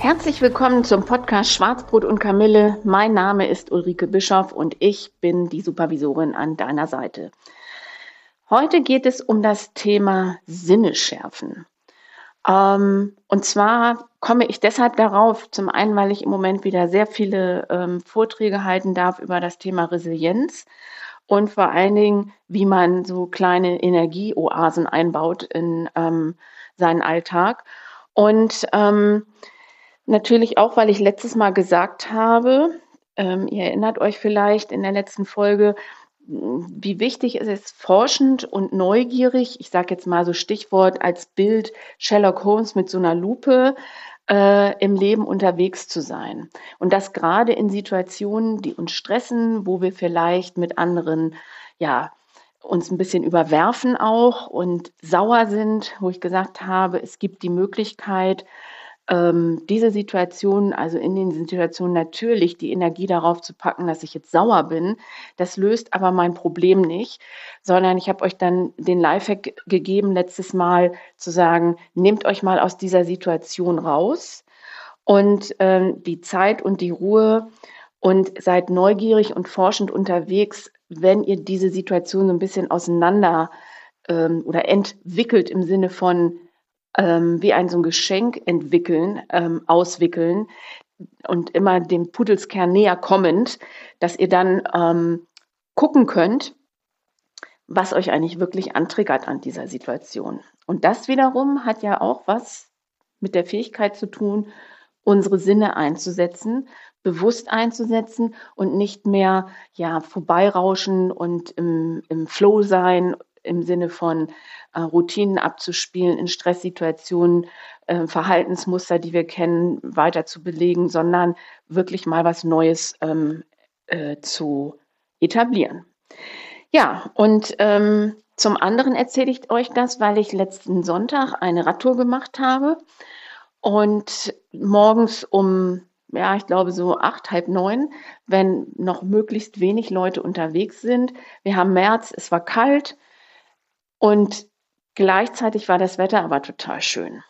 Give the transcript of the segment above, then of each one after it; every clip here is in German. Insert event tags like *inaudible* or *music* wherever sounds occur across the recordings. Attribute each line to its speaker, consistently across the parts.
Speaker 1: Herzlich willkommen zum Podcast Schwarzbrot und Kamille. Mein Name ist Ulrike Bischoff und ich bin die Supervisorin an deiner Seite. Heute geht es um das Thema Sinne schärfen. Ähm, und zwar komme ich deshalb darauf, zum einen, weil ich im Moment wieder sehr viele ähm, Vorträge halten darf über das Thema Resilienz und vor allen Dingen, wie man so kleine Energieoasen einbaut in ähm, seinen Alltag. Und ähm, natürlich auch, weil ich letztes Mal gesagt habe, ähm, ihr erinnert euch vielleicht in der letzten Folge, wie wichtig es ist, forschend und neugierig, ich sage jetzt mal so Stichwort als Bild Sherlock Holmes mit so einer Lupe, äh, im Leben unterwegs zu sein. Und das gerade in Situationen, die uns stressen, wo wir vielleicht mit anderen, ja, uns ein bisschen überwerfen auch und sauer sind, wo ich gesagt habe, es gibt die Möglichkeit, ähm, diese Situation, also in den Situationen natürlich die Energie darauf zu packen, dass ich jetzt sauer bin, das löst aber mein Problem nicht, sondern ich habe euch dann den Lifehack gegeben letztes Mal zu sagen, nehmt euch mal aus dieser Situation raus und ähm, die Zeit und die Ruhe und seid neugierig und forschend unterwegs, wenn ihr diese Situation so ein bisschen auseinander ähm, oder entwickelt im Sinne von ähm, wie ein so ein Geschenk entwickeln, ähm, auswickeln und immer dem Pudelskern näher kommend, dass ihr dann ähm, gucken könnt, was euch eigentlich wirklich antriggert an dieser Situation. Und das wiederum hat ja auch was mit der Fähigkeit zu tun, unsere Sinne einzusetzen, bewusst einzusetzen und nicht mehr ja vorbeirauschen und im, im Flow sein im Sinne von äh, Routinen abzuspielen, in Stresssituationen äh, Verhaltensmuster, die wir kennen, weiter zu belegen, sondern wirklich mal was Neues ähm, äh, zu etablieren. Ja, und ähm, zum anderen erzähle ich euch das, weil ich letzten Sonntag eine Radtour gemacht habe und morgens um, ja, ich glaube so acht, halb neun, wenn noch möglichst wenig Leute unterwegs sind. Wir haben März, es war kalt, und gleichzeitig war das Wetter aber total schön.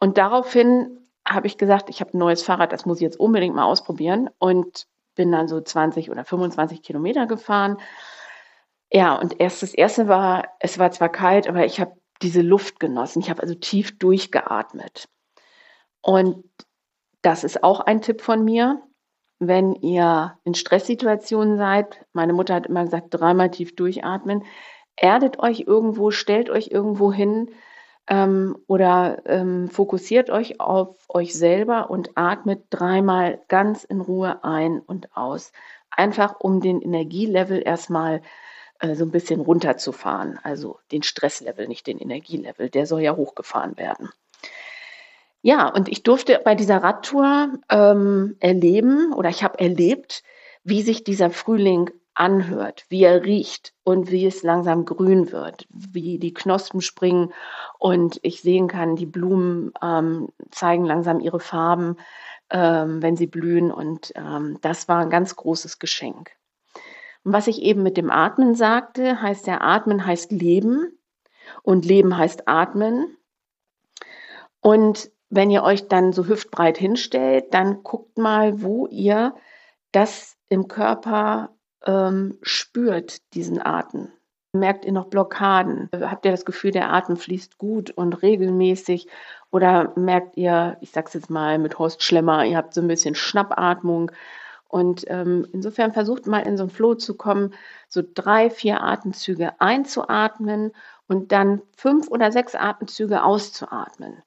Speaker 1: Und daraufhin habe ich gesagt, ich habe ein neues Fahrrad, das muss ich jetzt unbedingt mal ausprobieren und bin dann so 20 oder 25 Kilometer gefahren. Ja, und erst das erste war, es war zwar kalt, aber ich habe diese Luft genossen. Ich habe also tief durchgeatmet. Und das ist auch ein Tipp von mir wenn ihr in Stresssituationen seid, meine Mutter hat immer gesagt, dreimal tief durchatmen, erdet euch irgendwo, stellt euch irgendwo hin ähm, oder ähm, fokussiert euch auf euch selber und atmet dreimal ganz in Ruhe ein und aus. Einfach um den Energielevel erstmal äh, so ein bisschen runterzufahren. Also den Stresslevel, nicht den Energielevel. Der soll ja hochgefahren werden. Ja, und ich durfte bei dieser Radtour ähm, erleben oder ich habe erlebt, wie sich dieser Frühling anhört, wie er riecht und wie es langsam grün wird, wie die Knospen springen und ich sehen kann, die Blumen ähm, zeigen langsam ihre Farben, ähm, wenn sie blühen und ähm, das war ein ganz großes Geschenk. Und was ich eben mit dem Atmen sagte, heißt ja, Atmen heißt Leben und Leben heißt Atmen. Und wenn ihr euch dann so hüftbreit hinstellt, dann guckt mal, wo ihr das im Körper ähm, spürt, diesen Atem. Merkt ihr noch Blockaden? Habt ihr das Gefühl, der Atem fließt gut und regelmäßig? Oder merkt ihr, ich sag's jetzt mal mit Horst Schlemmer, ihr habt so ein bisschen Schnappatmung? Und ähm, insofern versucht mal in so einen Flow zu kommen, so drei, vier Atemzüge einzuatmen und dann fünf oder sechs Atemzüge auszuatmen.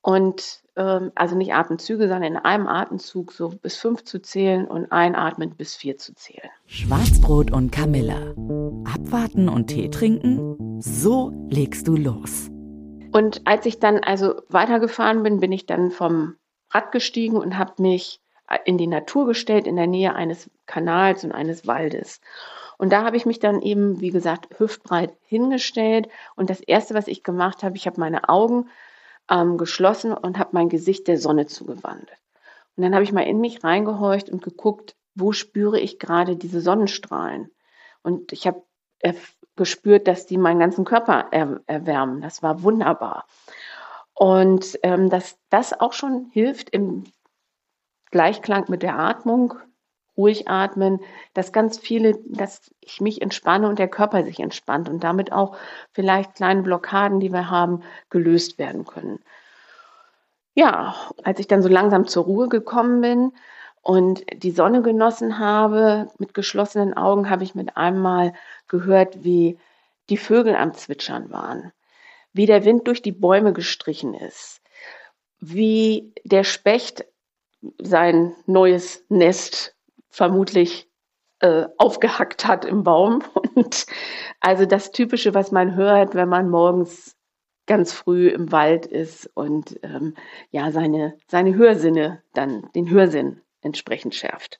Speaker 1: Und ähm, also nicht Atemzüge, sondern in einem Atemzug so bis fünf zu zählen und einatmen bis vier zu zählen.
Speaker 2: Schwarzbrot und Kamilla. Abwarten und Tee trinken? So legst du los.
Speaker 1: Und als ich dann also weitergefahren bin, bin ich dann vom Rad gestiegen und habe mich in die Natur gestellt, in der Nähe eines Kanals und eines Waldes. Und da habe ich mich dann eben, wie gesagt, hüftbreit hingestellt. Und das Erste, was ich gemacht habe, ich habe meine Augen ähm, geschlossen und habe mein Gesicht der Sonne zugewandt. Und dann habe ich mal in mich reingehorcht und geguckt, wo spüre ich gerade diese Sonnenstrahlen. Und ich habe gespürt, dass die meinen ganzen Körper er erwärmen. Das war wunderbar. Und ähm, dass das auch schon hilft im Gleichklang mit der Atmung, ruhig atmen, dass ganz viele, dass ich mich entspanne und der Körper sich entspannt und damit auch vielleicht kleine Blockaden, die wir haben, gelöst werden können. Ja, als ich dann so langsam zur Ruhe gekommen bin und die Sonne genossen habe, mit geschlossenen Augen habe ich mit einmal gehört, wie die Vögel am Zwitschern waren, wie der Wind durch die Bäume gestrichen ist, wie der Specht sein neues Nest vermutlich äh, aufgehackt hat im Baum. *laughs* Und also das Typische, was man hört, wenn man morgens ganz früh im Wald ist und ähm, ja seine, seine Hörsinne dann den Hörsinn entsprechend schärft.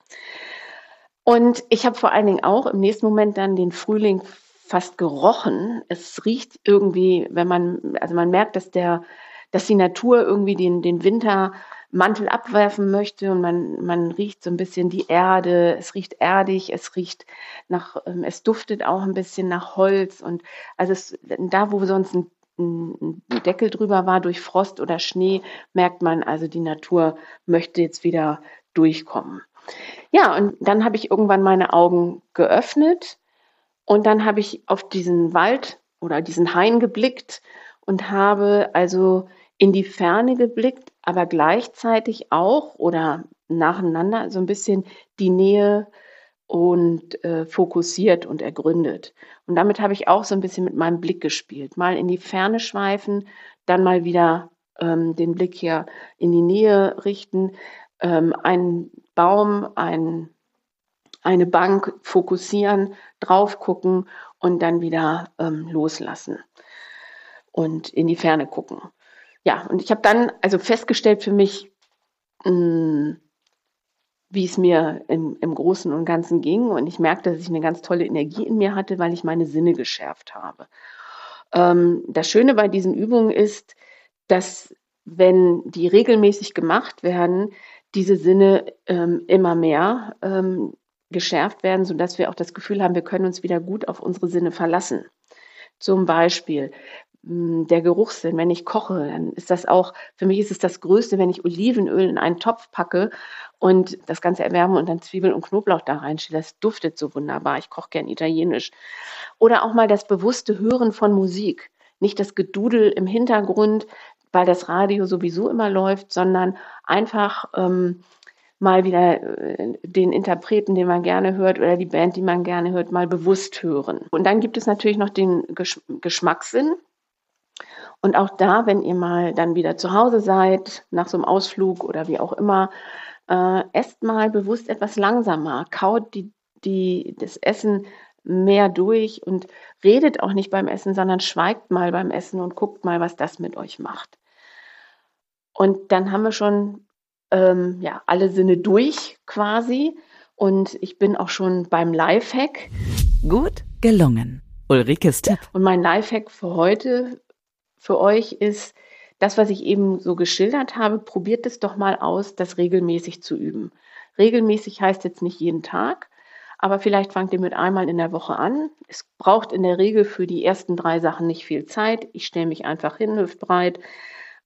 Speaker 1: Und ich habe vor allen Dingen auch im nächsten Moment dann den Frühling fast gerochen. Es riecht irgendwie, wenn man, also man merkt, dass der, dass die Natur irgendwie den, den Winter Mantel abwerfen möchte und man, man riecht so ein bisschen die Erde, es riecht erdig, es riecht nach, ähm, es duftet auch ein bisschen nach Holz und also es, da, wo sonst ein, ein Deckel drüber war durch Frost oder Schnee, merkt man also, die Natur möchte jetzt wieder durchkommen. Ja, und dann habe ich irgendwann meine Augen geöffnet und dann habe ich auf diesen Wald oder diesen Hain geblickt und habe also in die Ferne geblickt, aber gleichzeitig auch oder nacheinander so ein bisschen die Nähe und äh, fokussiert und ergründet. Und damit habe ich auch so ein bisschen mit meinem Blick gespielt. Mal in die Ferne schweifen, dann mal wieder ähm, den Blick hier in die Nähe richten, ähm, einen Baum, ein, eine Bank fokussieren, drauf gucken und dann wieder ähm, loslassen und in die Ferne gucken ja, und ich habe dann also festgestellt für mich, mh, hm, wie es mir im, im Großen und Ganzen ging. Und ich merkte, dass ich eine ganz tolle Energie in mir hatte, weil ich meine Sinne geschärft habe. Ähm, das Schöne bei diesen Übungen ist, dass wenn die regelmäßig gemacht werden, diese Sinne ähm, immer mehr ähm, geschärft werden, sodass wir auch das Gefühl haben, wir können uns wieder gut auf unsere Sinne verlassen. Zum Beispiel, der Geruchssinn, wenn ich koche, dann ist das auch, für mich ist es das Größte, wenn ich Olivenöl in einen Topf packe und das Ganze erwärme und dann Zwiebeln und Knoblauch da reinstelle. Das duftet so wunderbar. Ich koche gern italienisch. Oder auch mal das bewusste Hören von Musik. Nicht das Gedudel im Hintergrund, weil das Radio sowieso immer läuft, sondern einfach ähm, mal wieder äh, den Interpreten, den man gerne hört oder die Band, die man gerne hört, mal bewusst hören. Und dann gibt es natürlich noch den Gesch Geschmackssinn. Und auch da, wenn ihr mal dann wieder zu Hause seid, nach so einem Ausflug oder wie auch immer, äh, esst mal bewusst etwas langsamer, kaut die, die, das Essen mehr durch und redet auch nicht beim Essen, sondern schweigt mal beim Essen und guckt mal, was das mit euch macht. Und dann haben wir schon ähm, ja, alle Sinne durch quasi. Und ich bin auch schon beim Lifehack.
Speaker 2: Gut gelungen. Ulrikes Tipp.
Speaker 1: Und mein Lifehack für heute für euch ist, das, was ich eben so geschildert habe, probiert es doch mal aus, das regelmäßig zu üben. Regelmäßig heißt jetzt nicht jeden Tag, aber vielleicht fangt ihr mit einmal in der Woche an. Es braucht in der Regel für die ersten drei Sachen nicht viel Zeit. Ich stelle mich einfach hin, hüftbreit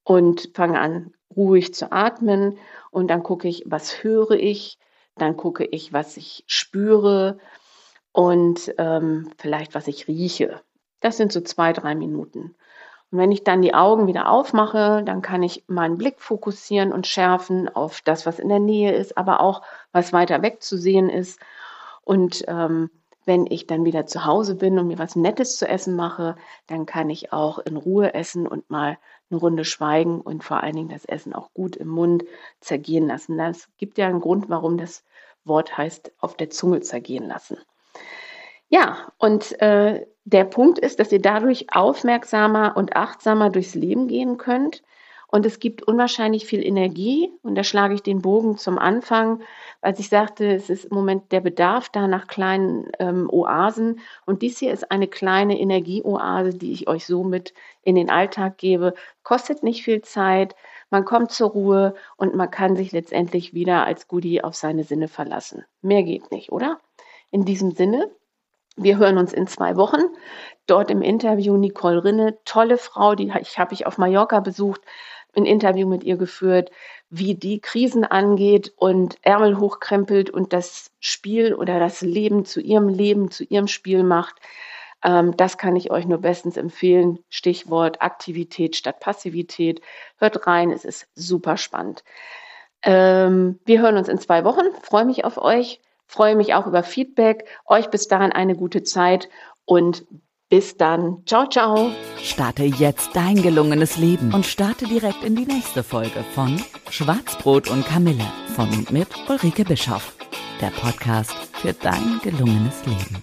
Speaker 1: und fange an, ruhig zu atmen. Und dann gucke ich, was höre ich. Dann gucke ich, was ich spüre und ähm, vielleicht, was ich rieche. Das sind so zwei, drei Minuten. Und wenn ich dann die Augen wieder aufmache, dann kann ich meinen Blick fokussieren und schärfen auf das, was in der Nähe ist, aber auch was weiter weg zu sehen ist. Und ähm, wenn ich dann wieder zu Hause bin und mir was Nettes zu essen mache, dann kann ich auch in Ruhe essen und mal eine Runde schweigen und vor allen Dingen das Essen auch gut im Mund zergehen lassen. Das gibt ja einen Grund, warum das Wort heißt, auf der Zunge zergehen lassen. Ja, und äh, der Punkt ist, dass ihr dadurch aufmerksamer und achtsamer durchs Leben gehen könnt. Und es gibt unwahrscheinlich viel Energie. Und da schlage ich den Bogen zum Anfang, als ich sagte, es ist im Moment der Bedarf da nach kleinen ähm, Oasen. Und dies hier ist eine kleine Energieoase, die ich euch somit in den Alltag gebe. Kostet nicht viel Zeit. Man kommt zur Ruhe und man kann sich letztendlich wieder als Goodie auf seine Sinne verlassen. Mehr geht nicht, oder? In diesem Sinne, wir hören uns in zwei Wochen. Dort im Interview Nicole Rinne, tolle Frau, die ich habe ich auf Mallorca besucht, ein Interview mit ihr geführt, wie die Krisen angeht und Ärmel hochkrempelt und das Spiel oder das Leben zu ihrem Leben, zu ihrem Spiel macht. Ähm, das kann ich euch nur bestens empfehlen. Stichwort Aktivität statt Passivität. Hört rein, es ist super spannend. Ähm, wir hören uns in zwei Wochen. Freue mich auf euch. Freue mich auch über Feedback. Euch bis dahin eine gute Zeit und bis dann. Ciao, ciao.
Speaker 2: Starte jetzt dein gelungenes Leben und starte direkt in die nächste Folge von Schwarzbrot und Kamille von und mit Ulrike Bischoff. Der Podcast für dein gelungenes Leben.